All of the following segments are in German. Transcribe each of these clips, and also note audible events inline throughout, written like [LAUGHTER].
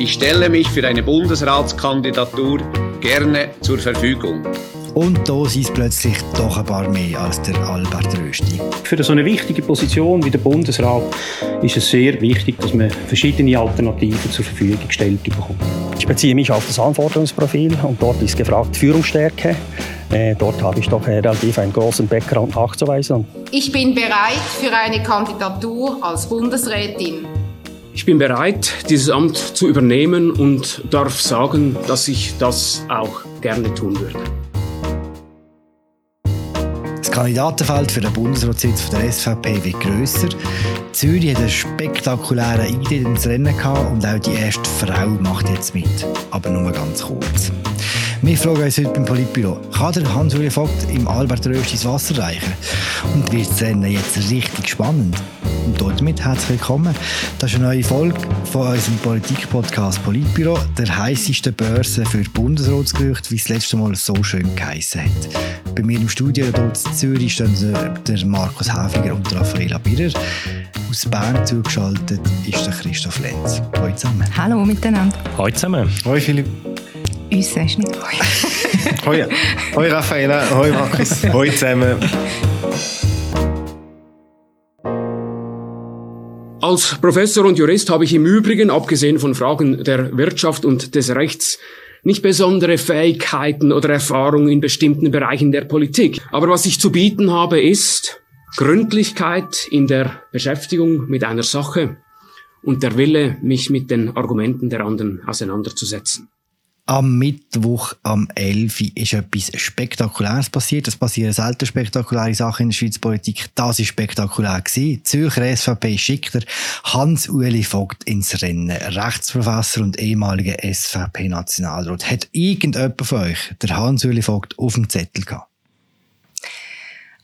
Ich stelle mich für eine Bundesratskandidatur gerne zur Verfügung. Und da sind es plötzlich doch ein paar mehr als der Albert Rösti. Für so eine wichtige Position wie der Bundesrat ist es sehr wichtig, dass man verschiedene Alternativen zur Verfügung gestellt bekommt. Ich beziehe mich auf das Anforderungsprofil und dort ist gefragt Führungsstärke. Äh, dort habe ich doch äh, relativ einen großen Background nachzuweisen. Ich bin bereit für eine Kandidatur als Bundesrätin. Ich bin bereit, dieses Amt zu übernehmen und darf sagen, dass ich das auch gerne tun würde. Das Kandidatenfeld für den Bundesratssitz der SVP wird grösser. Zürich hat einen spektakulären Eintritt ins Rennen gehabt und auch die erste Frau macht jetzt mit. Aber nur ganz kurz. Wir fragen uns heute beim Politbüro, kann der Hans-Uli Vogt im Albert Rösti das Wasser reichen? Und wird das Rennen jetzt richtig spannend? Und damit herzlich willkommen. Das ist eine neue Folge von unserem Politik-Podcast Politbüro, der heißesten Börse für Bundesratsgerüchte, wie es letzte Mal so schön geheißen hat. Bei mir im Studio hier in Zürich stehen der Markus Häfiger und Raffaella Birrer. Aus Bern zugeschaltet ist der Christoph Lenz. Hallo zusammen. Hallo miteinander. Hallo zusammen. Hallo Philipp. Uns sagst du nicht [LAUGHS] Hoi. Hoi Raffaella. Hoi Markus. [LAUGHS] Hoi zusammen. Als Professor und Jurist habe ich im Übrigen, abgesehen von Fragen der Wirtschaft und des Rechts, nicht besondere Fähigkeiten oder Erfahrungen in bestimmten Bereichen der Politik. Aber was ich zu bieten habe, ist Gründlichkeit in der Beschäftigung mit einer Sache und der Wille, mich mit den Argumenten der anderen auseinanderzusetzen. Am Mittwoch am 11. ist etwas Spektakuläres passiert. Es passieren selten spektakuläre Sachen in der Schweizer Politik. Das war spektakulär. Gewesen. Zürcher SVP schickt er Hans-Uli Vogt ins Rennen. Rechtsprofessor und ehemaliger SVP-Nationalrat. Hat irgendjemand von euch der Hans-Uli Vogt auf dem Zettel gehabt?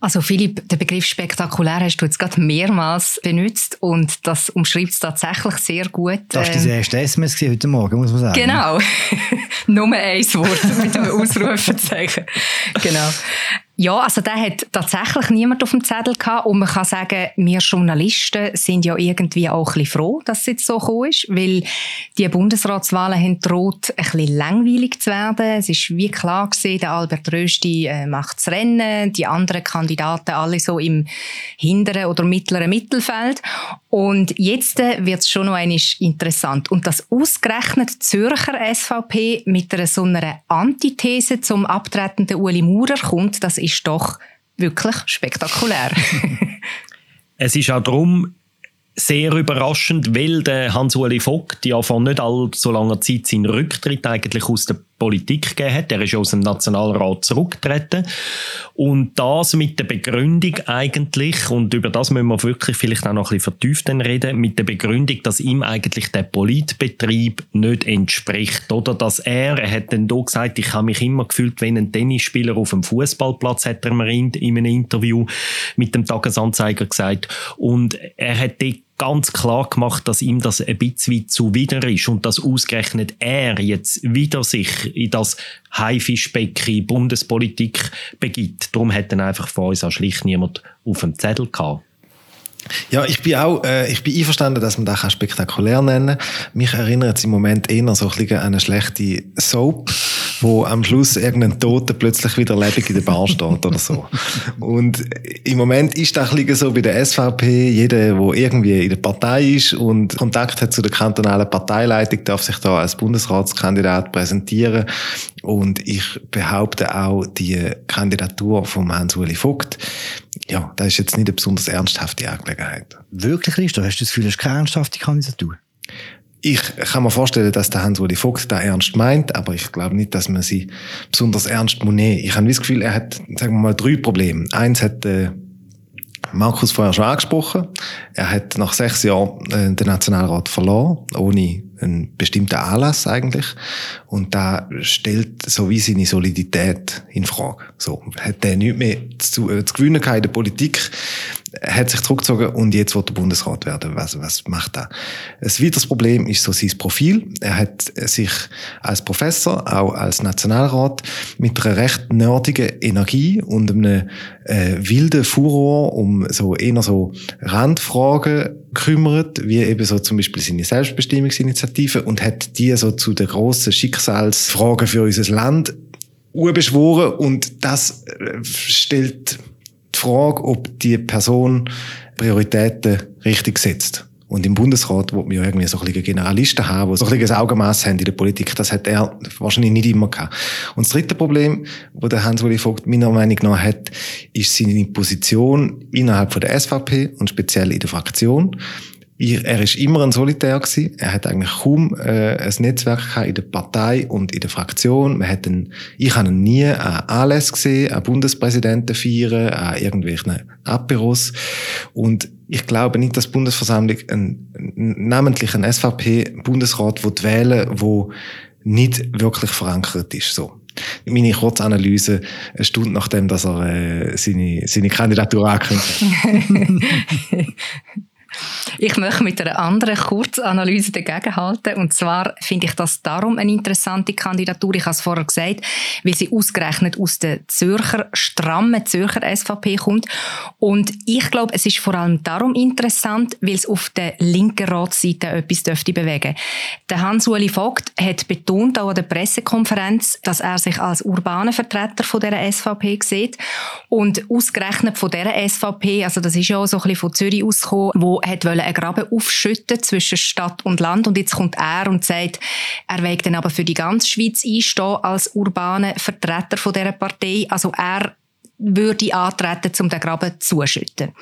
Also Philipp, den Begriff spektakulär hast du jetzt gerade mehrmals benutzt und das umschreibt es tatsächlich sehr gut. Das war dein erste SMS heute Morgen, muss man sagen. Genau. [LAUGHS] Nur ein Wort mit einem Ausrufezeichen. genau. Ja, also da hat tatsächlich niemand auf dem Zettel gehabt und man kann sagen, wir Journalisten sind ja irgendwie auch ein bisschen froh, dass es jetzt so gekommen ist, weil die Bundesratswahlen haben droht, ein bisschen langweilig zu werden. Es ist wie klar gesehen, der Albert Rösti äh, macht das Rennen, die anderen Kandidaten alle so im hinteren oder mittleren Mittelfeld und jetzt äh, wird es schon noch einmal interessant und das ausgerechnet Zürcher SVP mit einer so einer Antithese zum abtretenden Uli Maurer kommt, das ist doch wirklich spektakulär. [LAUGHS] es ist auch darum sehr überraschend, weil Hans-Uli Vogt ja vor nicht allzu langer Zeit seinen Rücktritt eigentlich aus der Politik gegeben hat. Er ist aus dem Nationalrat zurückgetreten. Und das mit der Begründung eigentlich, und über das müssen wir wirklich vielleicht auch noch ein bisschen vertieft reden, mit der Begründung, dass ihm eigentlich der Politbetrieb nicht entspricht. Oder dass er, er hat dann da gesagt, ich habe mich immer gefühlt wie ein Tennisspieler auf dem Fußballplatz, hat er mir in, in einem Interview mit dem Tagesanzeiger gesagt. Und er hat dort ganz klar gemacht, dass ihm das ein bisschen zuwider ist und dass ausgerechnet er jetzt wieder sich in das Haifischbecken Bundespolitik begibt. Darum hat dann einfach von uns auch schlicht niemand auf dem Zettel gehabt. Ja, ich bin auch, äh, ich bin einverstanden, dass man das spektakulär nennen kann. Mich erinnert es im Moment eher so ein bisschen an eine schlechte Soap, wo am Schluss irgendein Toter plötzlich wieder lebendig in der Bar steht oder so. Und im Moment ist das ein so bei der SVP, jeder, der irgendwie in der Partei ist und Kontakt hat zu der kantonalen Parteileitung, darf sich da als Bundesratskandidat präsentieren. Und ich behaupte auch, die Kandidatur von Hans-Uli Vogt, ja, das ist jetzt nicht eine besonders ernsthafte Angelegenheit. Wirklich, Christoph? Hast du das Gefühl, das ist keine ernsthafte Kandidatur? Ich kann mir vorstellen, dass der Hans-Uli Vogt da ernst meint, aber ich glaube nicht, dass man sie besonders ernst muss nehmen. Ich habe das Gefühl, er hat, sagen wir mal, drei Probleme. Eins hat äh, Markus vorher schon angesprochen. Er hat nach sechs Jahren äh, den Nationalrat verloren, ohne einen bestimmten Anlass eigentlich. Und da stellt so wie seine Solidität in Frage. So hat er nichts mehr zu, äh, zu gewinnen in der Politik hat sich zurückgezogen und jetzt wird er Bundesrat werden. Was, was macht er? Ein weiteres Problem ist so sein Profil. Er hat sich als Professor, auch als Nationalrat, mit einer recht nerdigen Energie und einem äh, wilden Furor um so eher so Randfragen gekümmert, wie eben so zum Beispiel seine Selbstbestimmungsinitiative und hat die so zu den grossen Schicksalsfragen für unser Land urbeschworen und das äh, stellt die Frage, ob die Person Prioritäten richtig setzt. Und im Bundesrat, wo wir irgendwie so ein bisschen Generalisten haben, die so ein bisschen ein Augenmaß haben in der Politik, das hat er wahrscheinlich nicht immer gehabt. Und das dritte Problem, das der Hans-Uli Vogt meiner Meinung nach hat, ist seine Position innerhalb von der SVP und speziell in der Fraktion er ist immer ein Solitär gewesen. Er hat eigentlich kaum äh, ein Netzwerk in der Partei und in der Fraktion. Man hat ihn, ich habe ihn nie an Anlässe gesehen, an Bundespräsidenten feiern, an irgendwelchen Aperos. Und ich glaube nicht, dass die Bundesversammlung einen, namentlich einen SVP-Bundesrat wählen wo nicht wirklich verankert ist. So. Meine Kurzanalyse eine Stunde nachdem, dass er äh, seine, seine Kandidatur angekündigt hat. [LAUGHS] [LAUGHS] Ich möchte mit einer anderen Kurzanalyse dagegenhalten. Und zwar finde ich das darum eine interessante Kandidatur. Ich habe es vorher gesagt, weil sie ausgerechnet aus der Zürcher, strammen Zürcher SVP kommt. Und ich glaube, es ist vor allem darum interessant, weil es auf der linken Ratsseite etwas dürfte bewegen. Der Hans-Uli Vogt hat betont, auch an der Pressekonferenz, dass er sich als urbaner Vertreter von der SVP sieht. Und ausgerechnet von der SVP, also das ist ja auch so ein bisschen von Zürich ausgekommen, wo hat einen Graben aufschütten zwischen Stadt und Land und jetzt kommt er und sagt, er will dann aber für die ganze Schweiz einstehen als urbaner Vertreter von dieser Partei. Also er würde antreten, um den Graben zuschütten.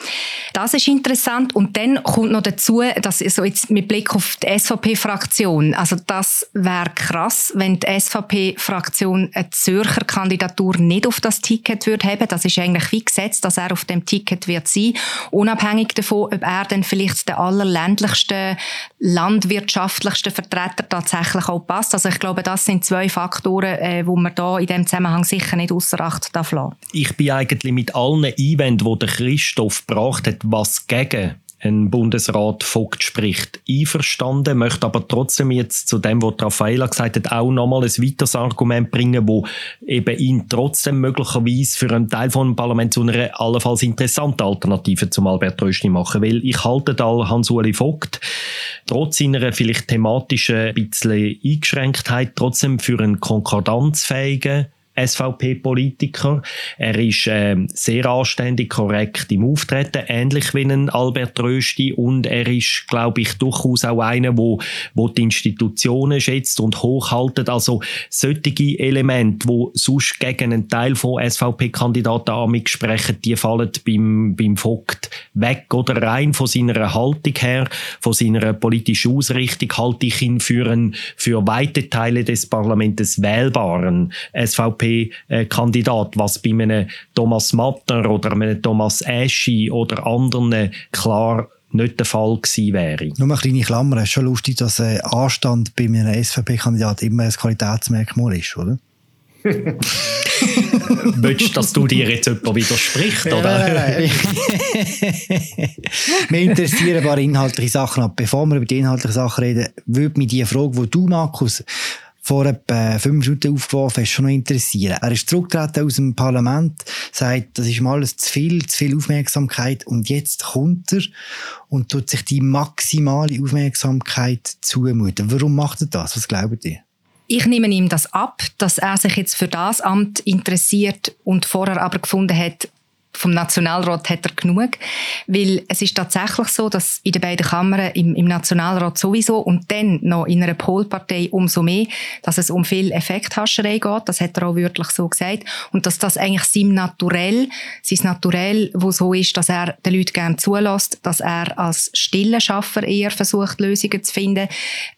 Das ist interessant. Und dann kommt noch dazu, dass so jetzt mit Blick auf die SVP-Fraktion, also das wäre krass, wenn die SVP-Fraktion eine Zürcher Kandidatur nicht auf das Ticket würde haben. Das ist eigentlich wie gesetzt, dass er auf dem Ticket wird sein, unabhängig davon, ob er dann vielleicht der allerländlichste, landwirtschaftlichste Vertreter tatsächlich auch passt. Also ich glaube, das sind zwei Faktoren, äh, wo man da in dem Zusammenhang sicher nicht außer Acht darf lassen. Ich bin eigentlich mit allen Einwänden, die der Christoph gebracht hat, was gegen ein Bundesrat Vogt spricht, einverstanden, möchte aber trotzdem jetzt zu dem, was Raffaella gesagt hat, auch nochmal ein weiteres Argument bringen, wo eben ihn trotzdem möglicherweise für einen Teil von Parlament zu einer allenfalls interessanten Alternative zum Albert Rösti machen. Weil ich halte da Hans-Uli Vogt trotz seiner vielleicht thematischen bisschen Eingeschränktheit trotzdem für einen konkordanzfähigen SVP-Politiker. Er ist äh, sehr anständig, korrekt im Auftreten, ähnlich wie ein Albert Rösti und er ist, glaube ich, durchaus auch einer, wo, wo die Institutionen schätzt und hochhaltet. Also solche Elemente, wo sonst gegen einen Teil von SVP-Kandidaten sprechen, die fallen beim, beim Vogt weg oder rein von seiner Haltung her, von seiner politischen Ausrichtung halte ich ihn für, einen, für weite Teile des Parlaments wählbaren SVP SVP-Kandidat, was bei einem Thomas Matter oder einem Thomas Eschi oder anderen klar nicht der Fall gewesen wäre. Nur eine kleine Klammer, es ist schon lustig, dass äh, Anstand bei einem SVP-Kandidat immer ein Qualitätsmerkmal ist, oder? [LAUGHS] Willst du, dass du dir jetzt jemand widerspricht, oder? Nein, nein, nein. [LAUGHS] Wir interessieren ein paar inhaltliche Sachen ab. Bevor wir über die inhaltlichen Sachen reden, würde mich die Frage, die du, Markus, vor etwa fünf Minuten aufgeworfen schon noch interessieren. Er ist zurückgetreten aus dem Parlament, sagt, das ist mal alles zu viel, zu viel Aufmerksamkeit und jetzt kommt er und tut sich die maximale Aufmerksamkeit zumuten. Warum macht er das? Was glaubt ihr? Ich nehme ihm das ab, dass er sich jetzt für das Amt interessiert und vorher aber gefunden hat, vom Nationalrat hat er genug, weil es ist tatsächlich so, dass in den beiden Kammern, im, im Nationalrat sowieso und dann noch in einer Polpartei umso mehr, dass es um viel Effekthascherei geht, das hat er auch wörtlich so gesagt, und dass das eigentlich sein Naturell, sein Naturell, wo so ist, dass er den Leuten gerne zulässt, dass er als stiller Schaffer eher versucht, Lösungen zu finden,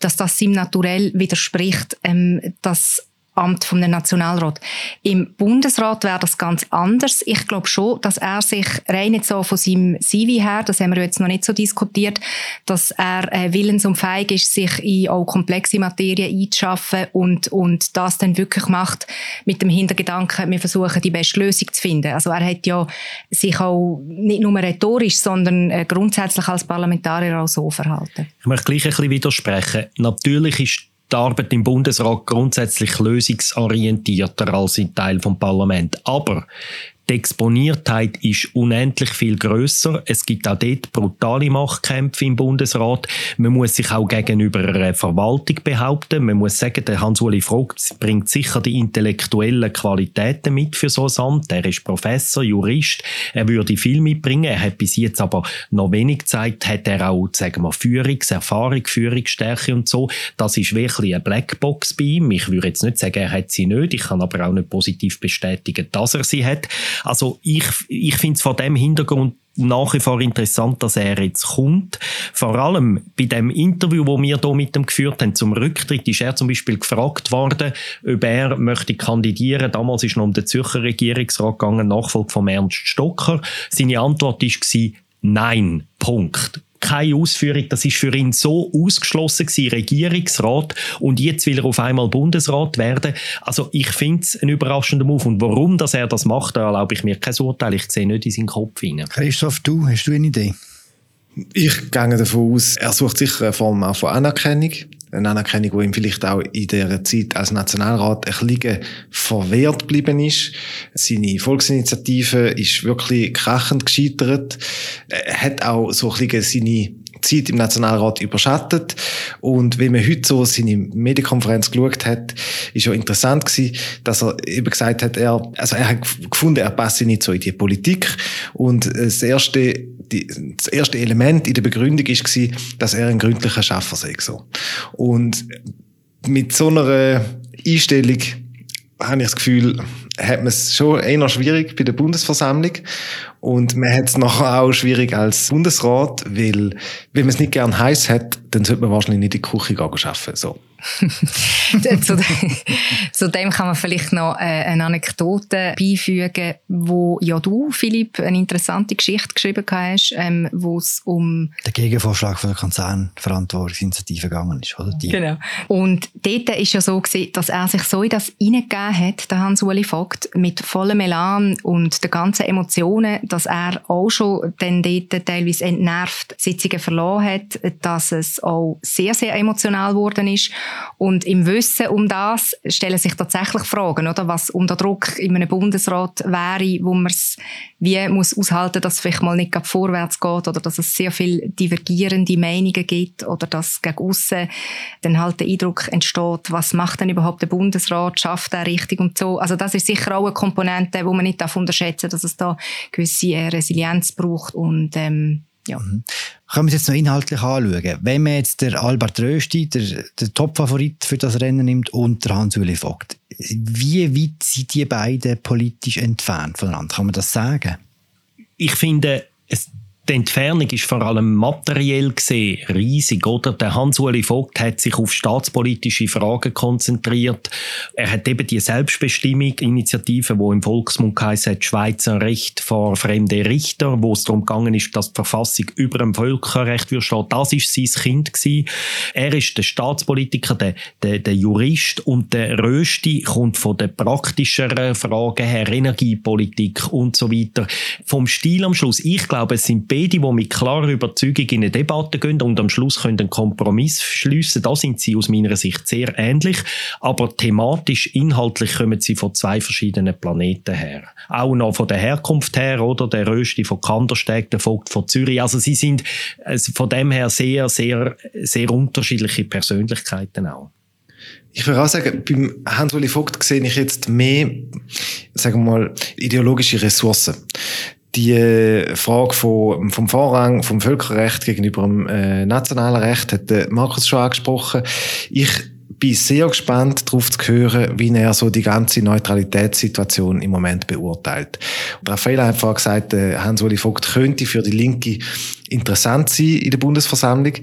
dass das seinem Naturell widerspricht, ähm, dass Amt vom Nationalrat. Im Bundesrat wäre das ganz anders. Ich glaube schon, dass er sich rein jetzt so von seinem CV her, das haben wir jetzt noch nicht so diskutiert, dass er äh, willens und fähig ist, sich in auch komplexe Materien einzuschaffen und, und das dann wirklich macht mit dem Hintergedanken, wir versuchen die beste Lösung zu finden. Also er hat ja sich auch nicht nur rhetorisch, sondern äh, grundsätzlich als Parlamentarier auch so verhalten. Ich möchte gleich ein bisschen widersprechen. Natürlich ist die Arbeit im Bundesrat grundsätzlich lösungsorientierter als ein Teil vom Parlament. Aber die Exponiertheit ist unendlich viel größer. Es gibt auch dort brutale Machtkämpfe im Bundesrat. Man muss sich auch gegenüber einer Verwaltung behaupten. Man muss sagen, der Hans-Uli Vogt bringt sicher die intellektuellen Qualitäten mit für so ein Amt. Er ist Professor, Jurist. Er würde viel mitbringen. Er hat bis jetzt aber noch wenig Zeit. Hat er auch, sagen wir, Führungserfahrung, Führungsstärke und so. Das ist wirklich eine Blackbox bei ihm. Ich würde jetzt nicht sagen, er hat sie nicht. Ich kann aber auch nicht positiv bestätigen, dass er sie hat. Also ich, ich finde es vor dem Hintergrund nach wie vor interessant, dass er jetzt kommt. Vor allem bei dem Interview, wo wir hier mit ihm geführt haben, zum Rücktritt, ist er zum Beispiel gefragt worden, ob er möchte kandidieren. Damals ist noch um den Zürcher Regierungsrat gegangen, Nachfolge von Ernst Stocker. Seine Antwort war, nein, Punkt keine Ausführung. Das ist für ihn so ausgeschlossen gewesen, Regierungsrat. Und jetzt will er auf einmal Bundesrat werden. Also ich finde es ein überraschender Move. Und warum dass er das macht, erlaube ich mir kein Urteil. Ich sehe nicht in seinen Kopf hinein. Christoph, du, hast du eine Idee? Ich gehe davon aus, er sucht sicher eine Form auch von Anerkennung. Eine Anerkennung, die ihm vielleicht auch in dieser Zeit als Nationalrat ein bisschen verwehrt geblieben ist. Seine Volksinitiative ist wirklich krachend gescheitert. Er hat auch so ein bisschen seine Zeit im Nationalrat überschattet. Und wenn man heute so seine Medienkonferenz geschaut hat, ist ja interessant gewesen, dass er eben gesagt hat, er, also er hat gefunden, er passe nicht so in die Politik. Und das erste, die, das erste Element in der Begründung ist gewesen, dass er ein gründlicher Schaffer sei, so. Und mit so einer Einstellung habe ich das Gefühl, hat man es schon eher schwierig bei der Bundesversammlung. Und man hat es nachher auch schwierig als Bundesrat, weil, wenn man es nicht gern heiß hat, dann sollte man wahrscheinlich nicht in die Küche arbeiten. So. [LAUGHS] zu, zu, dem kann man vielleicht noch äh, eine Anekdote beifügen, wo ja du, Philipp, eine interessante Geschichte geschrieben hast, ähm, wo es um der Gegenvorschlag von der Konzernverantwortungsinitiative gegangen ist, oder? Die. Genau. Und dort ist ja so gewesen, dass er sich so in das hineingegeben hat, der Hans-Uli Vogt, mit vollem Elan und den ganzen Emotionen, dass er auch schon dann dort teilweise entnervt Sitzungen verloren hat, dass es auch sehr, sehr emotional geworden ist und im Wissen um das stellen sich tatsächlich Fragen, oder? Was unter Druck in einem Bundesrat wäre, wo man es wie muss aushalten, dass es vielleicht mal nicht vorwärts geht oder dass es sehr viel divergierende Meinungen gibt oder dass gegen aussen dann halt der Eindruck entsteht, was macht denn überhaupt der Bundesrat, schafft er richtig und so. Also das ist sicher auch eine Komponente, wo man nicht unterschätzen darf, dass es da gewisse äh, Resilienz braucht und ähm, ja. Mhm. Können wir es jetzt noch inhaltlich anschauen? Wenn man jetzt der Albert Rösti, der, der Top-Favorit für das Rennen nimmt, und der Hans-Uli Vogt, wie weit sind die beiden politisch entfernt voneinander? Kann man das sagen? Ich finde, es die Entfernung ist vor allem materiell gesehen riesig, oder? Der Hans-Uli Vogt hat sich auf staatspolitische Fragen konzentriert. Er hat eben die Selbstbestimmung, Initiative, wo im Volksmund heisst, Schweizer Recht vor fremde Richter, wo es darum gegangen ist, dass die Verfassung über dem Völkerrecht wird. Das ist sein Kind gewesen. Er ist der Staatspolitiker, der, der, der Jurist und der Rösti kommt von den praktischen Fragen her, Energiepolitik und so weiter. Vom Stil am Schluss. Ich glaube, es sind beide, die mit klarer Überzeugung in eine Debatte gehen und am Schluss können einen Kompromiss schliessen. Da sind sie aus meiner Sicht sehr ähnlich, aber thematisch, inhaltlich kommen sie von zwei verschiedenen Planeten her. Auch noch von der Herkunft her, oder? Der Rösti von Kandersteg, der Vogt von Zürich. Also sie sind von dem her sehr, sehr, sehr unterschiedliche Persönlichkeiten auch. Ich würde auch sagen, beim Hans-Uli Vogt sehe ich jetzt mehr, sagen wir mal, ideologische Ressourcen die äh, Frage von, vom Vorrang vom Völkerrecht gegenüber dem äh, nationalen Recht hat äh, Markus schon angesprochen. Ich bin sehr gespannt darauf zu hören, wie er so die ganze Neutralitätssituation im Moment beurteilt. Und Raphael hat vorhin gesagt, äh, Hans-Uli Vogt könnte für die Linke interessant sein in der Bundesversammlung.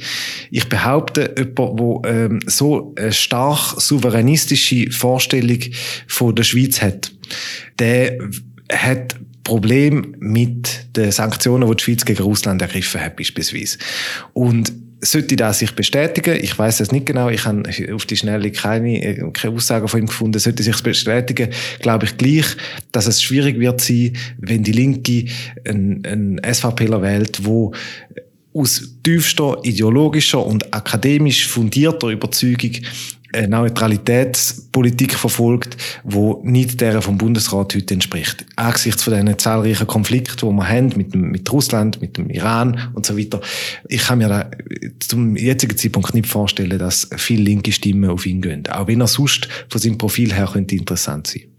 Ich behaupte, jemand, der ähm, so eine stark souveränistische Vorstellung von der Schweiz hat, der hat Problem mit den Sanktionen, die die Schweiz gegen Russland ergriffen hat, beispielsweise. Und sollte das sich bestätigen, ich weiß es nicht genau, ich habe auf die Schnelle keine, äh, keine Aussagen von ihm gefunden, sollte sich bestätigen, glaube ich gleich, dass es schwierig wird sein, wenn die Linke einen, einen SVPler wählt, wo aus tiefster ideologischer und akademisch fundierter Überzeugung eine Neutralitätspolitik verfolgt, wo nicht der vom Bundesrat heute entspricht. Angesichts von diesen zahlreichen Konflikten, die wir haben mit, mit Russland, mit dem Iran und so weiter. Ich kann mir da zum jetzigen Zeitpunkt nicht vorstellen, dass viele linke Stimmen auf ihn gehen. Auch wenn er sonst von seinem Profil her könnte interessant sein.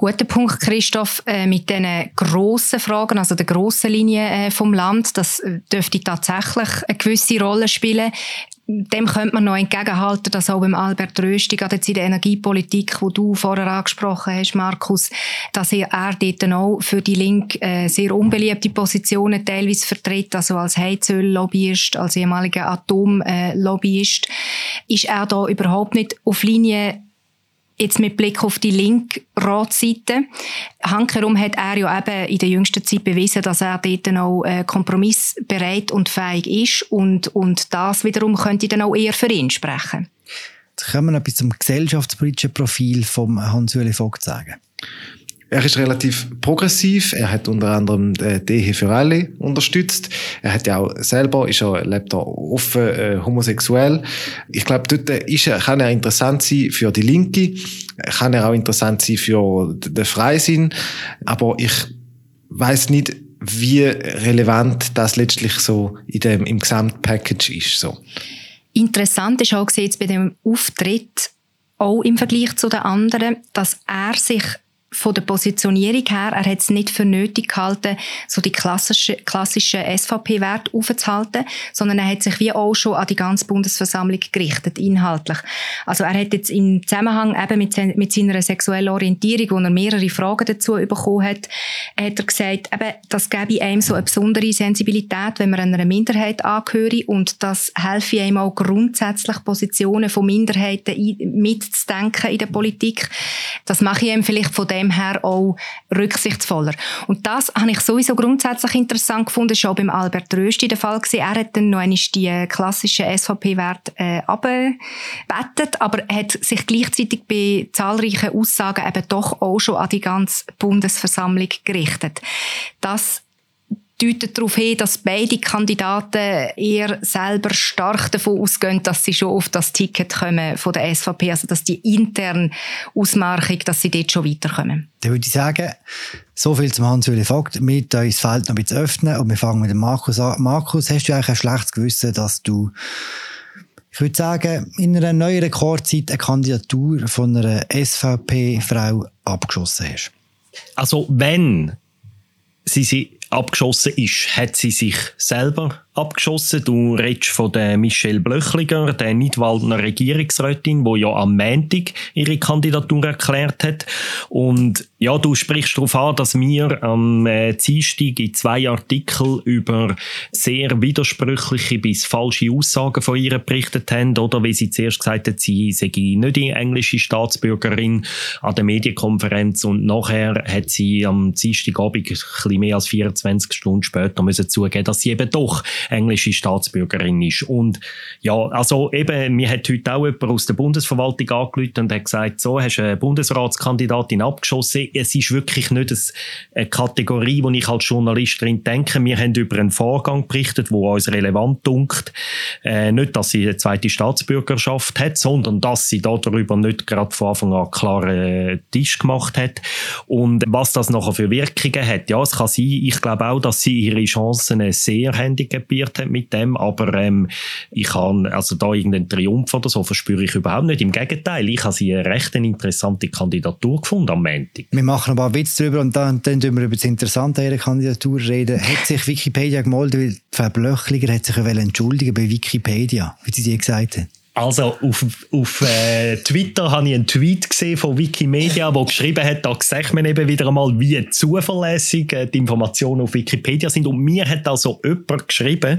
Guter Punkt, Christoph, äh, mit diesen grossen Fragen, also der grossen Linie äh, vom Land, das äh, dürfte tatsächlich eine gewisse Rolle spielen. Dem könnte man noch entgegenhalten, dass auch beim Albert Rösti, gerade jetzt in der Energiepolitik, wo du vorher angesprochen hast, Markus, dass er, er dort auch für die Linke äh, sehr unbeliebte Positionen teilweise vertritt, also als Heizöl-Lobbyist, als ehemaliger Atom-Lobbyist. Ist er da überhaupt nicht auf Linie jetzt mit Blick auf die linke Ratsseite. Hankerum hat er ja eben in der jüngsten Zeit bewiesen, dass er dort auch äh, kompromissbereit und fähig ist und, und das wiederum könnte dann auch eher für ihn sprechen. Jetzt können wir noch etwas zum gesellschaftspolitischen Profil von Hans-Uli Vogt sagen. Er ist relativ progressiv. Er hat unter anderem die Ehe für alle unterstützt. Er hat ja auch selber, ist er, lebt er offen, äh, homosexuell. Ich glaube, dort ist er, kann er interessant sein für die Linke. Kann er auch interessant sein für den Freisinn. Aber ich weiß nicht, wie relevant das letztlich so in dem, im Gesamtpackage ist, so. Interessant ist auch jetzt bei dem Auftritt, auch im Vergleich zu den anderen, dass er sich von der Positionierung her, er hat es nicht für nötig gehalten, so die klassische, klassischen SVP-Werte aufzuhalten, sondern er hat sich wie auch schon an die ganze Bundesversammlung gerichtet, inhaltlich. Also er hat jetzt im Zusammenhang eben mit, mit seiner sexuellen Orientierung, wo er mehrere Fragen dazu bekommen hat, hat er gesagt, eben, das gebe einem so eine besondere Sensibilität, wenn man einer Minderheit angehöre und das helfe einem auch grundsätzlich Positionen von Minderheiten mitzudenken in der Politik. Das mache ich ihm vielleicht von dem dem her auch rücksichtsvoller. Und das habe ich sowieso grundsätzlich interessant gefunden, schon beim Albert Rösti der Fall gewesen. Er hat dann noch einmal die klassischen SVP-Werte äh, abgebettet, aber hat sich gleichzeitig bei zahlreichen Aussagen eben doch auch schon an die ganze Bundesversammlung gerichtet. Das deutet darauf hin, dass beide Kandidaten eher selber stark davon ausgehen, dass sie schon auf das Ticket kommen von der SVP, also dass die interne Ausmarchung, dass sie dort schon weiterkommen. Dann würde ich sagen, so viel zum Hans-Uli Vogt. Wir uns das Feld noch ein bisschen öffnen und wir fangen mit dem Markus an. Markus, hast du eigentlich ein schlechtes Gewissen, dass du ich würde sagen, in einer neuen Rekordzeit eine Kandidatur von einer SVP-Frau abgeschossen hast? Also, wenn sie sie abgeschossen ist, hat sie sich selber abgeschossen. Du redest von der Michelle Blöchliger, der Nidwaldner Regierungsrätin, die ja am Montag ihre Kandidatur erklärt hat. Und ja, du sprichst darauf an, dass wir am äh, Dienstag in zwei Artikeln über sehr widersprüchliche bis falsche Aussagen von ihr berichtet haben, oder wie sie zuerst gesagt hat, sie sei nicht die englische Staatsbürgerin an der Medienkonferenz und nachher hat sie am Dienstagabend ein bisschen mehr als 24 Stunden später müssen zugeben, dass sie eben doch englische Staatsbürgerin ist. Und ja, also eben, mir hat heute auch jemand aus der Bundesverwaltung angerufen und hat gesagt, so, hast du eine Bundesratskandidatin abgeschossen. Es ist wirklich nicht eine Kategorie, die ich als Journalistin denke. Wir haben über einen Vorgang berichtet, wo uns relevant dunkt. Äh, nicht, dass sie eine zweite Staatsbürgerschaft hat, sondern dass sie darüber nicht gerade von Anfang an klaren Tisch gemacht hat. Und was das nachher für Wirkungen hat, ja, es kann sein, ich glaube auch, dass sie ihre Chancen sehr handicapiert probiert hat mit dem, aber ähm, ich habe also da irgendeinen Triumph oder so verspüre ich überhaupt nicht. Im Gegenteil, ich habe sie eine recht interessante Kandidatur gefunden am Montag. Wir machen aber einen Witz darüber und dann, dann wir über das Interessante ihrer Kandidatur reden. [LAUGHS] Hat sich Wikipedia gemeldet, weil Frau Blöchliger hat sich ja entschuldigen bei Wikipedia, wie sie dir gesagt hat. Also auf, auf äh, Twitter habe ich einen Tweet gesehen von Wikimedia, wo geschrieben hat, da sieht man eben wieder einmal, wie zuverlässig äh, die Informationen auf Wikipedia sind. Und mir hat also jemand geschrieben,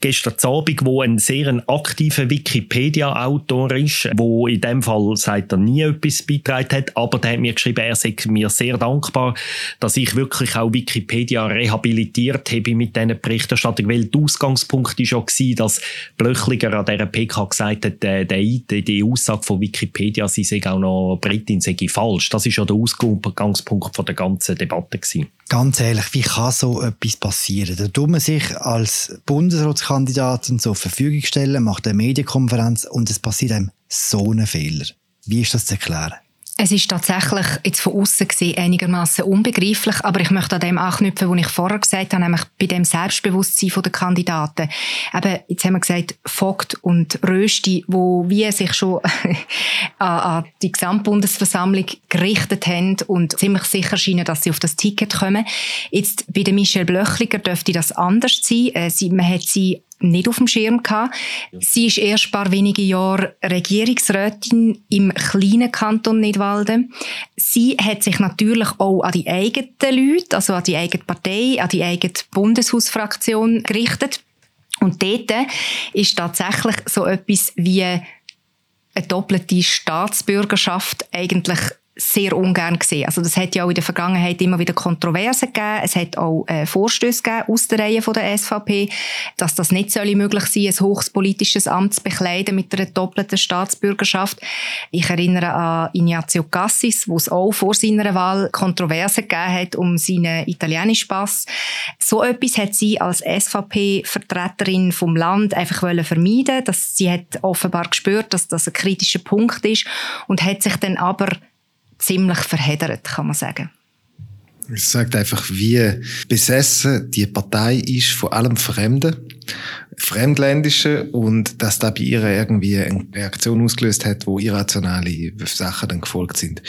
gestern Abend, wo ein sehr aktiver Wikipedia-Autor ist, wo in dem Fall sagt er nie etwas beitragen hat, aber der hat mir geschrieben, er sei mir sehr dankbar, dass ich wirklich auch Wikipedia rehabilitiert habe mit diesen Berichterstattung, weil der Ausgangspunkt war ja, dass Blöchliger an dieser PK gesagt hat, hat, äh, die, Aussage von Wikipedia, sie sei auch noch Britin, sei falsch. Das ist ja der Ausgangspunkt von der ganzen Debatte gewesen. Ganz ehrlich, wie kann so etwas passieren? Da tut man sich als Bundesratskandidatin zur Verfügung stellen, macht eine Medienkonferenz und es passiert einem so ein Fehler? Wie ist das zu erklären? Es ist tatsächlich jetzt von außen gesehen einigermaßen unbegreiflich, aber ich möchte an dem anknüpfen, was ich vorher gesagt habe, nämlich bei dem Selbstbewusstsein der Kandidaten. Eben, jetzt haben wir gesagt, Vogt und Rösti, wo wir sich schon [LAUGHS] an, die Gesamtbundesversammlung gerichtet haben und ziemlich sicher scheinen, dass sie auf das Ticket kommen. Jetzt bei der Michelle Blöchliger dürfte das anders sein. Äh, man hat sie nicht auf dem Schirm gehabt. Sie ist erst ein paar wenige Jahre Regierungsrätin im kleinen Kanton Nidwalden. Sie hat sich natürlich auch an die eigenen Leute, also an die eigene Partei, an die eigene Bundeshausfraktion gerichtet. Und dort ist tatsächlich so etwas wie eine doppelte Staatsbürgerschaft eigentlich sehr ungern gesehen. Also das hat ja auch in der Vergangenheit immer wieder Kontroversen gegeben. Es hat auch äh, Vorstöße gegeben aus der Reihe von der SVP, dass das nicht soll möglich sein, ein hohes politisches Amt zu bekleiden mit einer doppelten Staatsbürgerschaft. Ich erinnere an Ignazio Cassis, wo es auch vor seiner Wahl Kontroversen gegeben hat um seinen italienischen Pass. So etwas hat sie als SVP-Vertreterin vom Land einfach vermeiden. Dass sie hat offenbar gespürt, dass das ein kritischer Punkt ist und hat sich dann aber ziemlich verheddert, kann man sagen. Es sagt einfach, wie besessen die Partei ist von allem Fremden, Fremdländischen und dass da bei ihr irgendwie eine Reaktion ausgelöst hat, wo irrationale Sachen dann gefolgt sind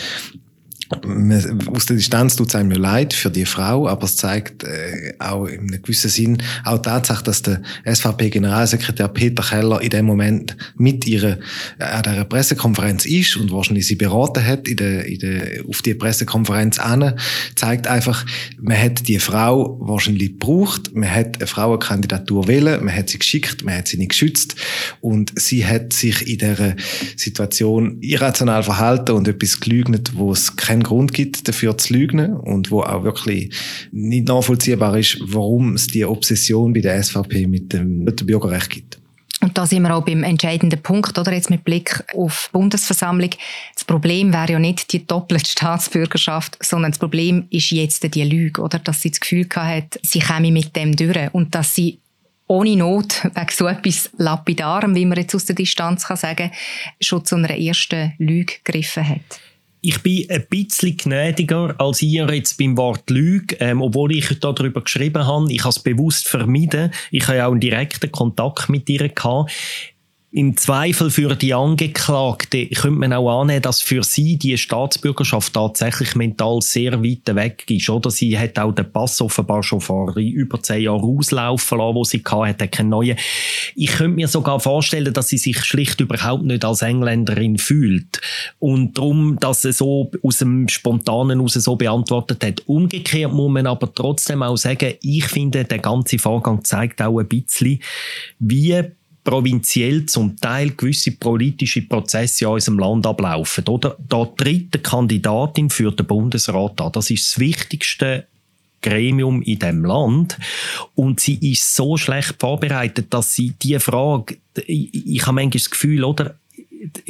aus der Distanz tut es einem leid für die Frau, aber es zeigt äh, auch in einem gewissen Sinn auch Tatsache, dass der SVP-Generalsekretär Peter Keller in dem Moment mit ihrer äh, an der Pressekonferenz ist und wahrscheinlich sie beraten hat in der, in der, auf die Pressekonferenz an, zeigt einfach, man hat die Frau wahrscheinlich gebraucht, man hat eine Frauenkandidatur wählen, man hat sie geschickt, man hat sie nicht geschützt und sie hat sich in der Situation irrational verhalten und etwas gelügnet, wo es kein keinen Grund gibt, dafür zu lügen und wo auch wirklich nicht nachvollziehbar ist, warum es die Obsession bei der SVP mit dem, mit dem Bürgerrecht gibt. Und da sind wir auch beim entscheidenden Punkt, oder jetzt mit Blick auf die Bundesversammlung. Das Problem wäre ja nicht die doppelte Staatsbürgerschaft, sondern das Problem ist jetzt die Lüge, oder? Dass sie das Gefühl hat, sie käme mit dem durch und dass sie ohne Not, wegen so etwas Lapidarem, wie man jetzt aus der Distanz kann sagen, schon zu einer ersten Lüge gegriffen hat ich bin ein bisschen gnädiger als ihr jetzt beim Wort Lüge, ähm, obwohl ich darüber geschrieben habe. Ich habe es bewusst vermieden. Ich habe ja auch einen direkten Kontakt mit ihr gehabt im Zweifel für die Angeklagte könnte man auch annehmen, dass für sie die Staatsbürgerschaft tatsächlich mental sehr weit weg ist. Oder sie hat auch den Pass offenbar schon vor über zehn Jahren auslaufen lassen, wo sie hatte, keinen neuen. Ich könnte mir sogar vorstellen, dass sie sich schlicht überhaupt nicht als Engländerin fühlt. Und darum, dass sie so aus dem Spontanen raus so beantwortet hat. Umgekehrt muss man aber trotzdem auch sagen, ich finde, der ganze Vorgang zeigt auch ein bisschen, wie provinziell zum Teil gewisse politische Prozesse in unserem Land ablaufen. Oder? Da tritt eine Kandidatin für den Bundesrat an. Das ist das wichtigste Gremium in dem Land und sie ist so schlecht vorbereitet, dass sie die Frage, ich, ich habe manchmal das Gefühl, oder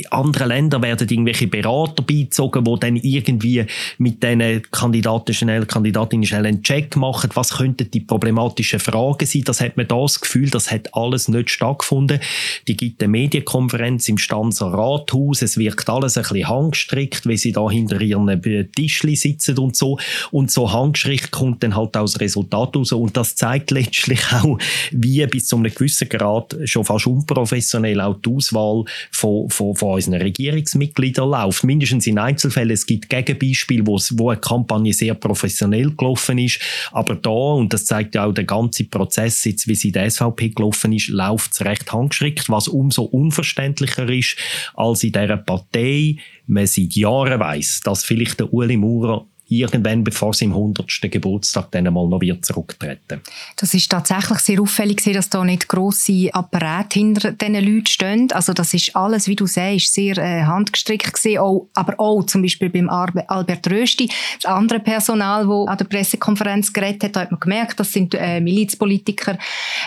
andere Länder werden irgendwelche Berater beizogen, die dann irgendwie mit diesen Kandidaten schnell, Kandidatinnen schnell einen Check machen. Was könnten die problematischen Fragen sein? Das hat man das Gefühl, das hat alles nicht stattgefunden. Die gibt eine Medienkonferenz im Stanzer Rathaus. Es wirkt alles ein bisschen handgestrickt, wie sie da hinter ihren Tischli sitzen und so. Und so handgestrickt kommt dann halt auch das Resultat raus. Und das zeigt letztlich [LAUGHS] auch, wie bis zu einem gewissen Grad schon fast unprofessionell auch die Auswahl von, von unseren Regierungsmitgliedern läuft. Mindestens in Einzelfällen. Es gibt Gegenbeispiele, wo, wo eine Kampagne sehr professionell gelaufen ist. Aber da, und das zeigt ja auch der ganze Prozess, jetzt, wie sie der SVP gelaufen ist, läuft es recht handgeschickt, was umso unverständlicher ist, als in dieser Partei man seit Jahren weiß, dass vielleicht der Uli Maurer irgendwann, bevor sie im 100. Geburtstag dann mal noch wieder zurücktreten. Das ist tatsächlich sehr auffällig, dass da nicht grosse Apparate hinter diesen Leuten stehen. Also das ist alles, wie du sagst, sehr äh, handgestrickt gewesen. Auch, aber auch zum Beispiel beim Albert Rösti, das andere Personal, das an der Pressekonferenz geredet hat, da hat man gemerkt, das sind äh, Milizpolitiker.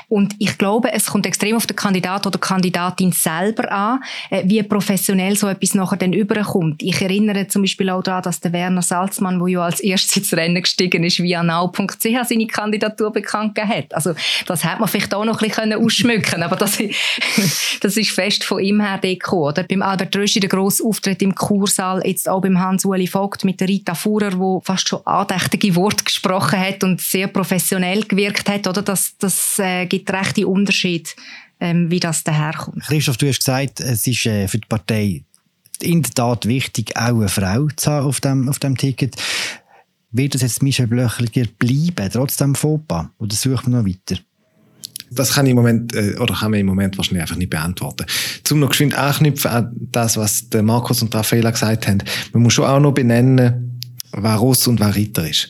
Und ich glaube, es kommt extrem auf den Kandidat oder Kandidatin selber an, äh, wie professionell so etwas nachher dann überkommt. Ich erinnere zum Beispiel auch daran, dass der Werner Salzmann, wo ja als erstes ins Rennen gestiegen ist, via now.ch seine Kandidatur bekannt hat. Also das hätte man vielleicht auch noch ein bisschen ausschmücken aber das, [LAUGHS] das ist fest von ihm her gekommen. Oder? Beim Albert Röschi der grosse Auftritt im Kursaal, jetzt auch beim Hans-Uli Vogt mit der Rita Fuhrer, wo fast schon andächtige Worte gesprochen hat und sehr professionell gewirkt hat. Oder? Das, das äh, gibt rechte Unterschied, ähm, wie das daherkommt. Christoph, du hast gesagt, es ist äh, für die Partei in der Tat wichtig, auch eine Frau zu haben auf dem, auf dem Ticket. Wird das jetzt Michel Blöchliger bleiben, trotz dem Fauxpas? Oder suchen wir noch weiter? Das kann ich im Moment, äh, oder kann man im Moment wahrscheinlich einfach nicht beantworten. Zum noch geschwind anknüpfen an das, was Markus und Raffaella gesagt haben. Man muss schon auch noch benennen, wer Ross und wer Ritter ist.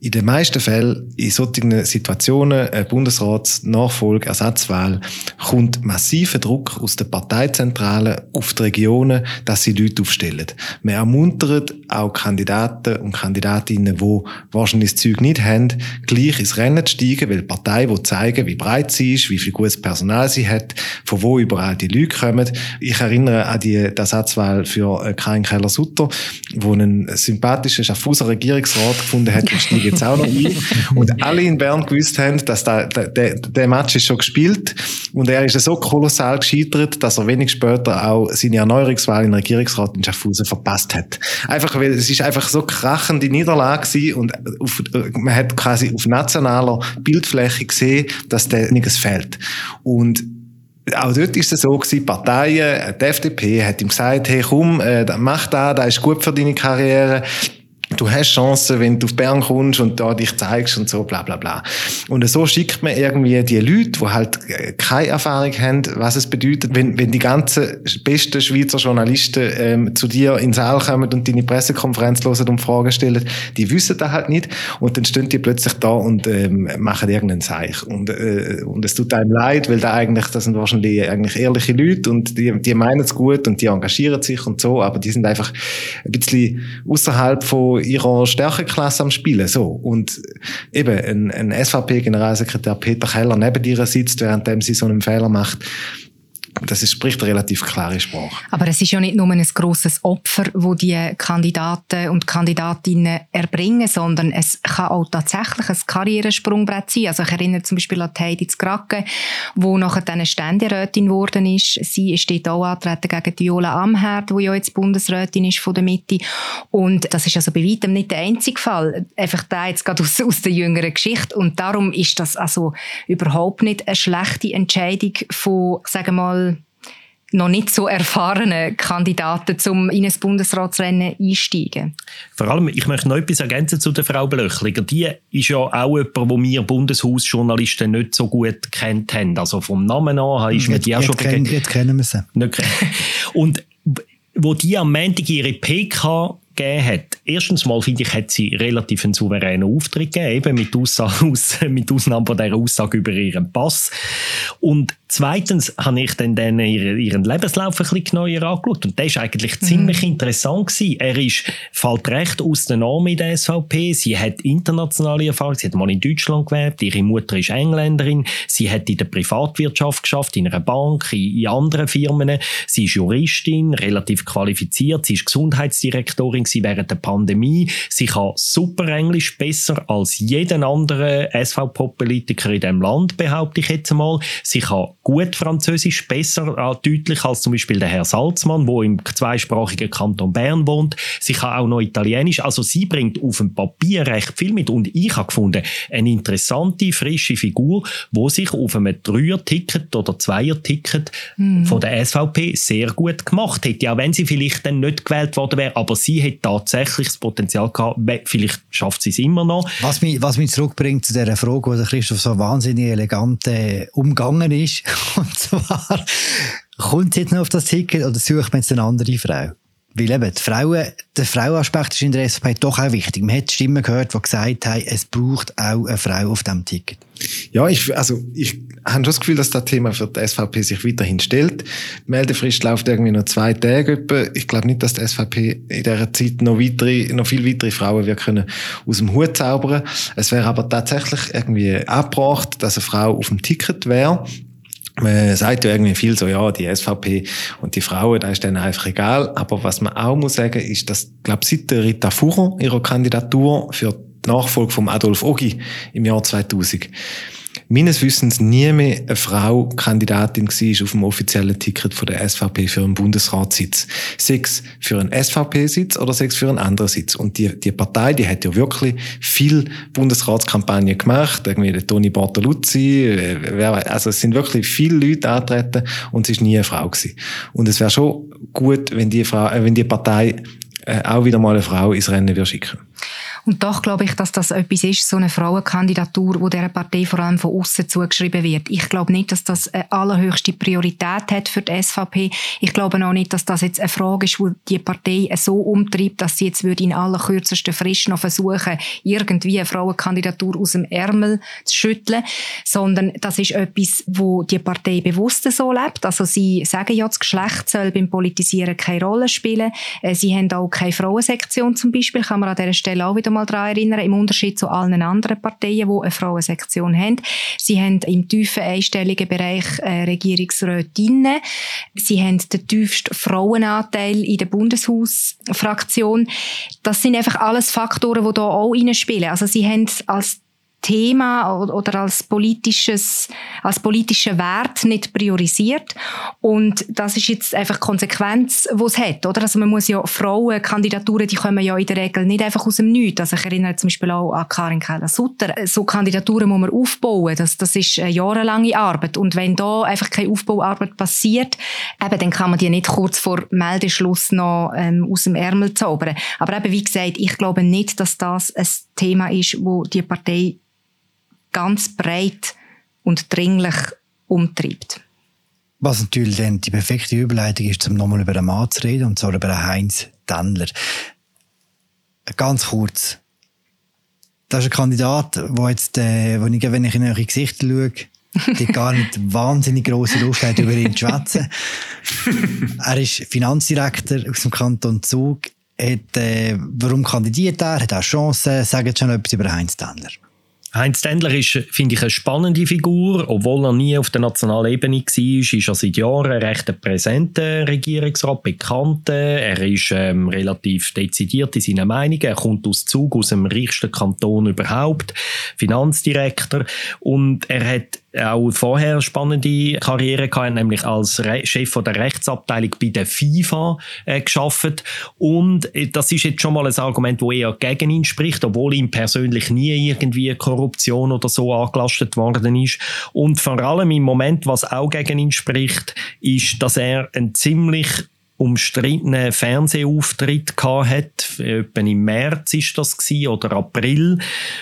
In den meisten Fällen, in solchen Situationen, Bundesratsnachfolge, Ersatzwahl, kommt massiver Druck aus den Parteizentralen auf die Regionen, dass sie Leute aufstellen. Man ermuntert auch Kandidaten und Kandidatinnen, die wahrscheinlich das Zeug nicht haben, gleich ins Rennen zu steigen, weil die Partei will zeigen, wie breit sie ist, wie viel gutes Personal sie hat, von wo überall die Leute kommen. Ich erinnere an die Ersatzwahl für äh, Karin Keller-Sutter, wo ein sympathischer Schaffhauser Regierungsrat gefunden hat, ich jetzt auch noch ein. Und alle in Bern gewusst haben, dass der, der, der Match ist schon gespielt und er ist so kolossal gescheitert, dass er wenig später auch seine Erneuerungswahl in Regierungsrat in Schaffhausen verpasst hat. Einfach, weil es ist einfach so krachende Niederlage gewesen und auf, man hat quasi auf nationaler Bildfläche gesehen, dass der nichts fehlt. Und auch dort ist es so gewesen, Parteien, die FDP hat ihm gesagt, hey komm, äh, mach da, das ist gut für deine Karriere du hast Chancen, wenn du auf Bern kommst und da dich zeigst und so, bla, bla, bla. Und so schickt man irgendwie die Leute, die halt äh, keine Erfahrung haben, was es bedeutet, wenn, wenn die ganzen besten Schweizer Journalisten ähm, zu dir in den Saal kommen und deine Pressekonferenz hören und Fragen stellen, die wissen das halt nicht und dann stehen die plötzlich da und ähm, machen irgendeinen Zeich. Und, äh, und es tut einem leid, weil da eigentlich, das sind wahrscheinlich eigentlich ehrliche Leute und die, die meinen es gut und die engagieren sich und so, aber die sind einfach ein bisschen außerhalb von ihrer Stärkeklasse am Spielen. So. Und eben ein, ein SVP-Generalsekretär Peter Keller neben ihr sitzt, während sie so einen Fehler macht das ist, spricht relativ klare Sprache. Aber es ist ja nicht nur ein grosses Opfer, wo die Kandidaten und Kandidatinnen erbringen, sondern es kann auch tatsächlich ein Karrieresprungbrett sein. Also ich erinnere zum Beispiel an Heidi Zgracke, wo nachher dann Ständerätin geworden ist. Sie ist dort auch antreten gegen Viola Amherd, die ja jetzt Bundesrätin ist von der Mitte. Und das ist also bei weitem nicht der einzige Fall. Einfach da jetzt gerade aus, aus der jüngeren Geschichte. Und darum ist das also überhaupt nicht eine schlechte Entscheidung von, sagen wir mal, noch nicht so erfahrene Kandidaten, um in ein Bundesratsrennen einsteigen. Vor allem, ich möchte noch etwas ergänzen zu der Frau Blöchliger. Die ist ja auch jemand, wo wir Bundeshausjournalisten nicht so gut kennt haben. Also vom Namen an ist mir die auch schon... Kenn, jetzt kennen wir sie. [LAUGHS] Und wo die am Montag ihre PK gegeben hat. Erstens mal, finde ich, hat sie relativ einen souveränen Auftritt gegeben, eben mit, Aussage, [LAUGHS] mit Ausnahme von dieser Aussage über ihren Pass. Und Zweitens habe ich dann, dann ihren, ihren Lebenslauf ein bisschen neuer angeschaut und der ist eigentlich mhm. ziemlich interessant gewesen. Er ist, fällt recht aus der Norm in der SVP. Sie hat internationale Erfahrung. Sie hat mal in Deutschland gewerbt. Ihre Mutter ist Engländerin. Sie hat in der Privatwirtschaft geschafft, in einer Bank, in, in anderen Firmen. Sie ist Juristin, relativ qualifiziert. Sie ist Gesundheitsdirektorin während der Pandemie. Sie kann super Englisch, besser als jeden anderen SVP-Politiker in diesem Land, behaupte ich jetzt einmal. Sie kann gut Französisch, besser äh, deutlich als zum Beispiel der Herr Salzmann, wo im zweisprachigen Kanton Bern wohnt. Sie kann auch noch Italienisch. Also sie bringt auf dem Papier recht viel mit. Und ich habe gefunden, eine interessante, frische Figur, wo sich auf einem Dreier-Ticket oder Zweier-Ticket mhm. von der SVP sehr gut gemacht hätte. Auch wenn sie vielleicht dann nicht gewählt worden wäre, aber sie hat tatsächlich das Potenzial gehabt, vielleicht schafft sie es immer noch. Was mich, was mich zurückbringt zu der Frage, wo der Christoph so wahnsinnig elegant äh, umgangen ist, [LAUGHS] Und zwar, kommt sie jetzt noch auf das Ticket oder sucht man jetzt eine andere Frau? Weil eben, die Frauen, der Frauenaspekt ist in der SVP doch auch wichtig. Man hat Stimmen gehört, die gesagt haben, es braucht auch eine Frau auf diesem Ticket. Ja, ich, also, ich habe schon das Gefühl, dass das Thema für die SVP sich weiterhin stellt. Die Meldefrist läuft irgendwie noch zwei Tage. Etwa. Ich glaube nicht, dass die SVP in dieser Zeit noch weitere, noch viel weitere Frauen wir können aus dem Hut zaubern. Es wäre aber tatsächlich irgendwie abgebracht, dass eine Frau auf dem Ticket wäre man sagt ja irgendwie viel so, ja, die SVP und die Frauen, da ist dann einfach egal. Aber was man auch muss sagen, ist, dass, glaube seit der Rita Fuhrer ihrer Kandidatur für die Nachfolge von Adolf Ogi im Jahr 2000 meines Wissens nie mehr eine Frau Kandidatin war auf dem offiziellen Ticket von der SVP für einen Bundesratssitz. Sechs für einen SVP-Sitz oder sechs für einen anderen Sitz. Und die, die Partei, die hat ja wirklich viel Bundesratskampagnen gemacht. Irgendwie der Toni Bartoluzzi, äh, also es sind wirklich viele Leute angetreten und es ist nie eine Frau gewesen. Und es wäre schon gut, wenn die Frau, äh, wenn die Partei äh, auch wieder mal eine Frau ins Rennen würde schicken. Und doch glaube ich, dass das etwas ist, so eine Frauenkandidatur, wo dieser Partei vor allem von außen zugeschrieben wird. Ich glaube nicht, dass das eine allerhöchste Priorität hat für die SVP. Ich glaube auch nicht, dass das jetzt eine Frage ist, wo die Partei so umtreibt, dass sie jetzt würde in aller kürzesten Frist noch versuchen, irgendwie eine Frauenkandidatur aus dem Ärmel zu schütteln, sondern das ist etwas, wo die Partei bewusst so lebt. Also sie sagen ja, das Geschlecht soll beim Politisieren keine Rolle spielen. Äh, sie haben auch keine Frauensektion zum Beispiel, kann man an dieser Stelle auch wieder mal daran erinnern, im Unterschied zu allen anderen Parteien, die eine Frauensektion haben. Sie haben im tiefen einstelligen Bereich äh, Regierungsrätinnen. Sie haben den tiefsten Frauenanteil in der Bundeshausfraktion. Das sind einfach alles Faktoren, die da auch reinspielen. Also sie haben als Thema oder als politisches, als politischer Wert nicht priorisiert. Und das ist jetzt einfach Konsequenz, die es hat, oder? Also man muss ja Frauenkandidaturen, die kommen ja in der Regel nicht einfach aus dem Nichts. Also ich erinnere zum Beispiel auch an Karin Keller-Sutter. So Kandidaturen muss man aufbauen. Das, das ist eine jahrelange Arbeit. Und wenn da einfach keine Aufbauarbeit passiert, eben, dann kann man die nicht kurz vor Meldeschluss noch ähm, aus dem Ärmel zaubern. Aber eben, wie gesagt, ich glaube nicht, dass das ein Thema ist, wo die Partei ganz breit und dringlich umtreibt. Was natürlich dann die perfekte Überleitung ist, um nochmal über einen Mann zu reden, und zwar über Heinz Dendler. Ganz kurz. Das ist ein Kandidat, wo jetzt, äh, wo ich, wenn ich in eure Gesichter schaue, [LAUGHS] die gar nicht wahnsinnig grosse Lust hat, über ihn zu schwätzen. er ist Finanzdirektor aus dem Kanton Zug. Hat, äh, warum kandidiert er? Hat auch Chancen? Sagt schon etwas über Heinz Dendler. Heinz Dendler ist, finde ich, eine spannende Figur. Obwohl er nie auf der nationalen Ebene war, ist er seit Jahren ein recht präsenter Regierungsrat, bekannter. Er ist ähm, relativ dezidiert in seinen Meinungen. Er kommt aus Zug, aus dem reichsten Kanton überhaupt, Finanzdirektor. Und er hat auch vorher spannende Karriere gehabt, nämlich als Re Chef von der Rechtsabteilung bei der FIFA äh, geschafft. Und äh, das ist jetzt schon mal ein Argument, wo eher gegen ihn spricht, obwohl ihm persönlich nie irgendwie Korruption oder so angelastet worden ist. Und vor allem im Moment, was auch gegen ihn spricht, ist, dass er ein ziemlich umstrittenen Fernsehauftritt gehabt hat. Etwa im März ist das gewesen, oder April,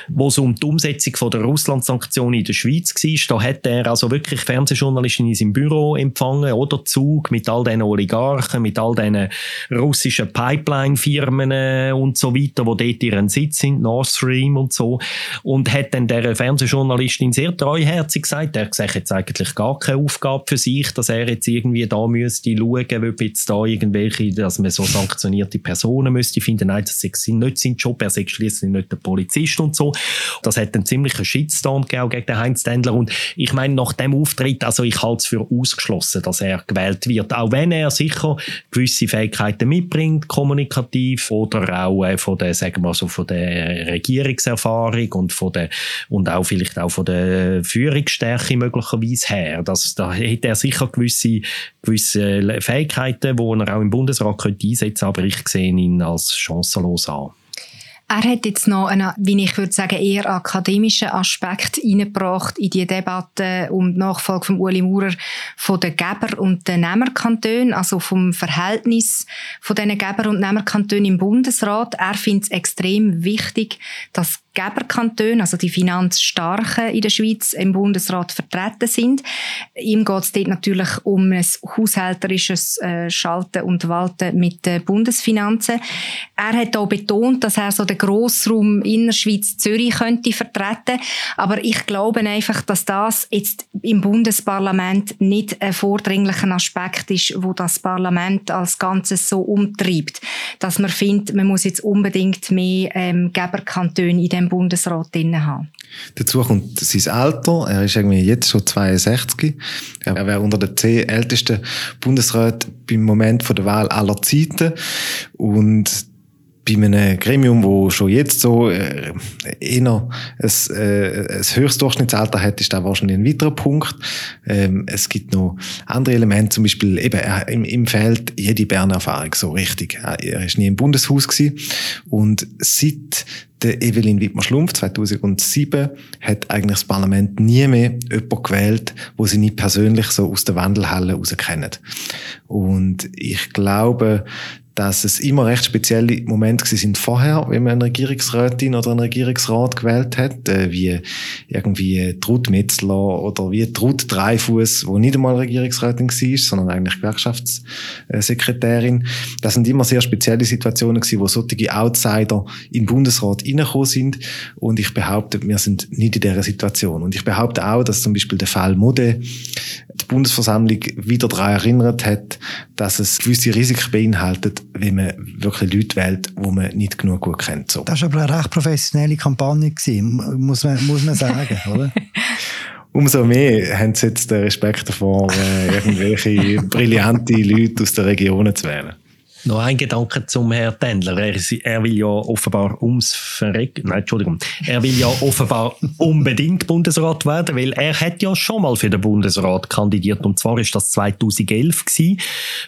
wo es um die Umsetzung von der Russland-Sanktionen in der Schweiz war. Da hat er also wirklich Fernsehjournalisten in seinem Büro empfangen oder Zug mit all diesen Oligarchen, mit all diesen russischen Pipeline-Firmen und so weiter, wo dort ihren Sitz sind, Nord Stream und so. Und hat dann der Fernsehjournalistin sehr treuherzig gesagt, er sagt jetzt eigentlich gar keine Aufgabe für sich, dass er jetzt irgendwie da müsste schauen, ob jetzt da irgendwelche, dass man so sanktionierte Personen müsste finden. Nein, das ist nicht sein Job, er ist schließlich nicht der Polizist und so. Das hat einen ziemlichen Shitstorm gegen den Heinz Dendler und ich meine, nach dem Auftritt, also ich halte es für ausgeschlossen, dass er gewählt wird, auch wenn er sicher gewisse Fähigkeiten mitbringt, kommunikativ oder auch äh, von der, sagen wir so, von der Regierungserfahrung und von der, und auch vielleicht auch von der Führungsstärke möglicherweise her. Das, da hätte er sicher gewisse, gewisse Fähigkeiten, wo er auch im Bundesrat könnte einsetzen aber ich sehe ihn als chancenlos an. Er hat jetzt noch einen, wie ich würde sagen, eher akademischen Aspekt eingebracht in die Debatte um die Nachfolge von Uli Maurer von den Geber- und den Nehmerkantonen, also vom Verhältnis von diesen Geber- und Nehmerkantonen im Bundesrat. Er findet es extrem wichtig, dass Geberkantone, also die Finanzstarken in der Schweiz im Bundesrat vertreten sind. Ihm geht es dort natürlich um ein haushälterisches äh, Schalten und Walten mit den Bundesfinanzen. Er hat auch betont, dass er so den Grossraum Innerschweiz Zürich könnte vertreten, aber ich glaube einfach, dass das jetzt im Bundesparlament nicht ein vordringlicher Aspekt ist, wo das Parlament als Ganzes so umtreibt, dass man findet, man muss jetzt unbedingt mehr ähm, Geberkantone in diesem Bundesrat drin haben. Dazu kommt sein Alter. Er ist irgendwie jetzt schon 62. Er wäre unter den zehn ältesten Bundesräten beim Moment der Wahl aller Zeiten. Und bei einem Gremium, wo schon jetzt so äh, eher ein, äh, ein höchstes Durchschnittsalter hat, ist da wahrscheinlich ein weiterer Punkt. Ähm, es gibt noch andere Elemente, zum Beispiel eben äh, im, im Feld jede Berner Erfahrung so richtig. Er ist nie im Bundeshaus gewesen und seit der Evelyn Wittmer-Schlumpf 2007 hat eigentlich das Parlament nie mehr jemanden gewählt, wo sie nicht persönlich so aus der Wandelhalle raus kennen. Und ich glaube, dass es immer recht spezielle Momente sind vorher, wenn man eine Regierungsrätin oder einen Regierungsrat gewählt hat, äh, wie irgendwie Trud Metzler oder wie Trud Dreifuß, wo nicht einmal Regierungsrätin war, sondern eigentlich Gewerkschaftssekretärin. Das sind immer sehr spezielle Situationen gewesen, wo solche Outsider den Bundesrat reingekommen sind und ich behaupte, wir sind nicht in dieser Situation. Und ich behaupte auch, dass zum Beispiel der Fall Mode die Bundesversammlung wieder daran erinnert hat, dass es gewisse Risiken beinhaltet, wenn man wirklich Leute wählt, die man nicht genug gut kennt. So. Das war aber eine recht professionelle Kampagne, gewesen, muss, man, muss man sagen, [LAUGHS] oder? Umso mehr haben sie jetzt den Respekt davor, äh, irgendwelche [LAUGHS] brillante Leute aus den Regionen zu wählen. Noch ein Gedanke zum Herrn Tendler. Er, er, will ja offenbar ums Verrecken, nein, Entschuldigung, er will ja offenbar unbedingt Bundesrat werden, weil er hat ja schon mal für den Bundesrat kandidiert. Und zwar ist das 2011 gewesen,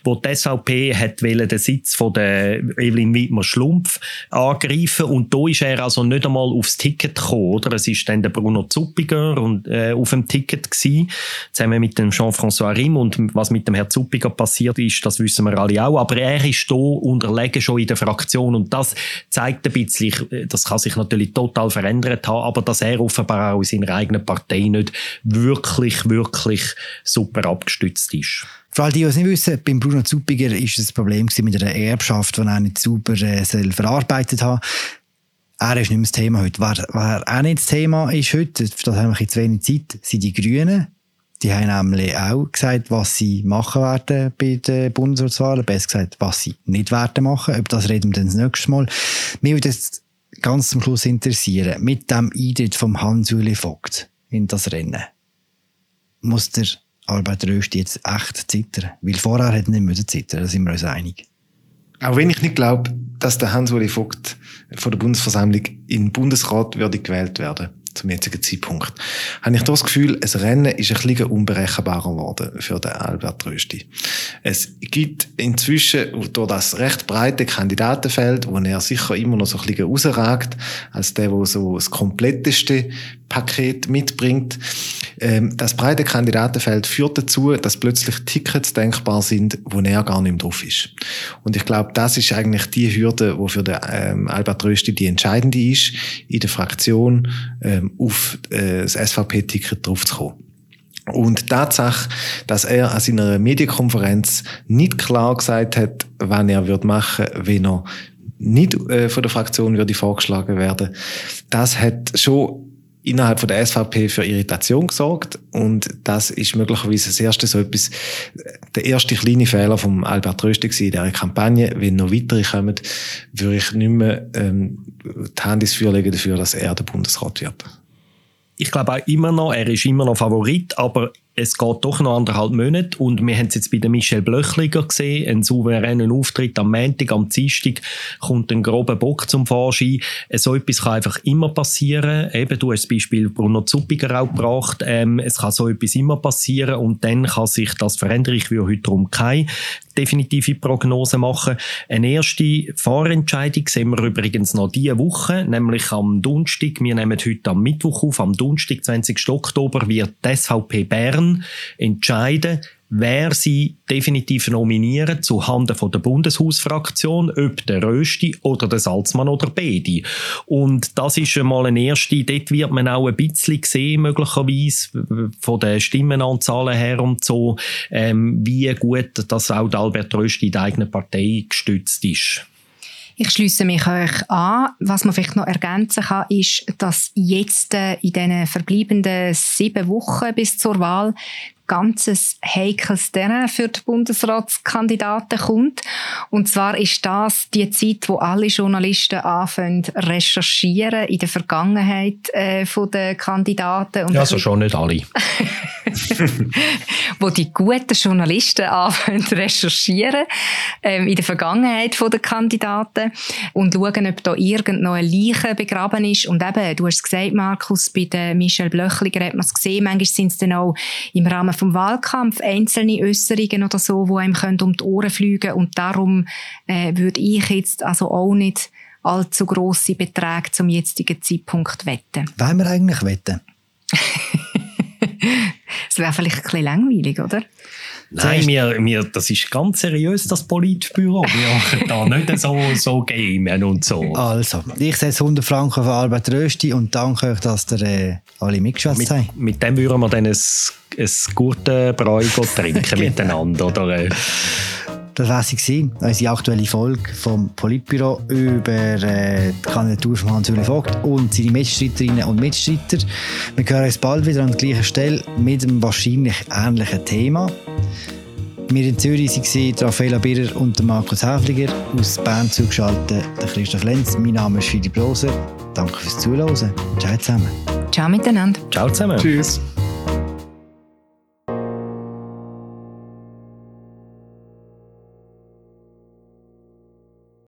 wo die SVP hat den Sitz von der Evelyn Wittmer-Schlumpf angreifen. Und da ist er also nicht einmal aufs Ticket gekommen, oder? Es ist dann der Bruno Zuppiger und, äh, auf dem Ticket gewesen, zusammen mit dem Jean-François Rim und was mit dem Herrn Zuppiger passiert ist, das wissen wir alle auch, aber er ist da unterlegen schon in der Fraktion und das zeigt ein bisschen, das kann sich natürlich total verändert haben, aber dass er offenbar auch in seiner eigenen Partei nicht wirklich, wirklich super abgestützt ist. Für all die, die es nicht wissen, beim Bruno Zuppiger ist das Problem mit einer Erbschaft, die er nicht super äh, verarbeitet hat. Er ist nicht mehr das Thema heute. Wer, wer auch nicht das Thema ist heute, das haben wir jetzt wenig Zeit, sind die Grünen. Die haben nämlich auch gesagt, was sie machen werden bei den Bundesratswahlen. Besser gesagt, was sie nicht werden machen. Über das reden wir dann das nächste Mal. Mich würde jetzt ganz zum Schluss interessieren, mit dem Eintritt vom Hans-Uli Vogt in das Rennen, muss der Albert Rösti jetzt echt zittern? Weil vorher hätte er nicht müssen zittern, da sind wir uns einig. Auch wenn ich nicht glaube, dass der Hans-Uli Vogt von der Bundesversammlung in den Bundesrat würde gewählt werden zum jetzigen Zeitpunkt, habe ich das Gefühl, ein Rennen ist ein bisschen unberechenbarer geworden für den Albert Rösti. Es gibt inzwischen durch das recht breite Kandidatenfeld, wo er sicher immer noch so ein bisschen rausragt, als der, wo so das kompletteste Paket mitbringt. Ähm, das breite Kandidatenfeld führt dazu, dass plötzlich Tickets denkbar sind, wo er gar nicht mehr drauf ist. Und ich glaube, das ist eigentlich die Hürde, wo für den ähm, Albert Rösti die entscheidende ist, in der Fraktion ähm, auf äh, das SVP-Ticket draufzukommen. Und die Tatsache, dass er an seiner Medienkonferenz nicht klar gesagt hat, wann er wird machen, wenn er nicht äh, von der Fraktion würde vorgeschlagen werden, das hat schon innerhalb von der SVP für Irritation gesorgt und das ist möglicherweise das erste so etwas, der erste kleine Fehler vom Albert Rösti in dieser Kampagne. Wenn noch weitere kommen, würde ich nicht mehr ähm, die Hand ins dafür, dass er der Bundesrat wird. Ich glaube auch immer noch, er ist immer noch Favorit, aber es geht doch noch anderthalb Monate und wir haben es jetzt bei der Michelle Blöchliger gesehen, einen souveränen Auftritt am Montag, am Dienstag kommt ein grober Bock zum Vorschein. So etwas kann einfach immer passieren. Eben, du hast das Beispiel Bruno Zuppiger auch gebracht. Ähm, es kann so etwas immer passieren und dann kann sich das verändern. Ich will heute darum keine definitive Prognose machen. Eine erste Vorentscheidung sehen wir übrigens noch diese Woche, nämlich am Donnerstag. Wir nehmen heute am Mittwoch auf, am Donnerstag, 20. Oktober, wird die SVP Bern Bern entscheiden, wer sie definitiv nominieren zu Handen von der Bundeshausfraktion, ob der Rösti oder der Salzmann oder beide. Und das ist schon mal eine erste, dort wird man auch ein bisschen sehen, möglicherweise, von den Stimmenanzahlen her und so, ähm, wie gut dass auch Albert Rösti in der eigenen Partei gestützt ist. Ich schließe mich euch an. Was man vielleicht noch ergänzen kann, ist, dass jetzt äh, in den verbleibenden sieben Wochen bis zur Wahl ganzes heikles Terrain für die Bundesratskandidaten kommt. Und zwar ist das die Zeit, wo alle Journalisten anfangen recherchieren in der Vergangenheit äh, den Kandidaten. Und ja, also schon nicht alle. [LAUGHS] wo die guten Journalisten anfangen recherchieren ähm, in der Vergangenheit den Kandidaten und schauen, ob da irgendeine Leiche begraben ist. Und eben, du hast es gesagt, Markus, bei der Michelle Blöchliger hat man es gesehen, manchmal sind es dann auch im Rahmen vom Wahlkampf einzelne Äußerungen oder so, die einem um die Ohren fliegen und darum äh, würde ich jetzt also auch nicht allzu grosse Beträge zum jetzigen Zeitpunkt wetten. Wollen wir eigentlich wetten? [LAUGHS] das wäre vielleicht ein bisschen langweilig, oder? Nein, wir, wir, das ist ganz seriös, das Politbüro. Wir machen da [LAUGHS] nicht so, so gamen und so. Also, ich setze 100 Franken auf Albert Rösti und danke euch, dass ihr äh, alle mitgeschwätzt habt. Mit dem würden wir dann ein, ein gutes Bräu trinken [LAUGHS] genau. miteinander, oder? Äh? Das war sie, unsere aktuelle Folge vom Politbüro über äh, die Kandidatur von Hans-Uli Vogt und seine Mitstreiterinnen und Mitstreiter. Wir hören uns bald wieder an der gleichen Stelle mit einem wahrscheinlich ähnlichen Thema. Wir in Zürich waren Raffaella Birrer und Markus Häfliger. Aus Bern zugeschaltet der Christoph Lenz. Mein Name ist Philipp Roser. Danke fürs Zuhören. Ciao zusammen. Ciao miteinander. Ciao zusammen. Tschüss.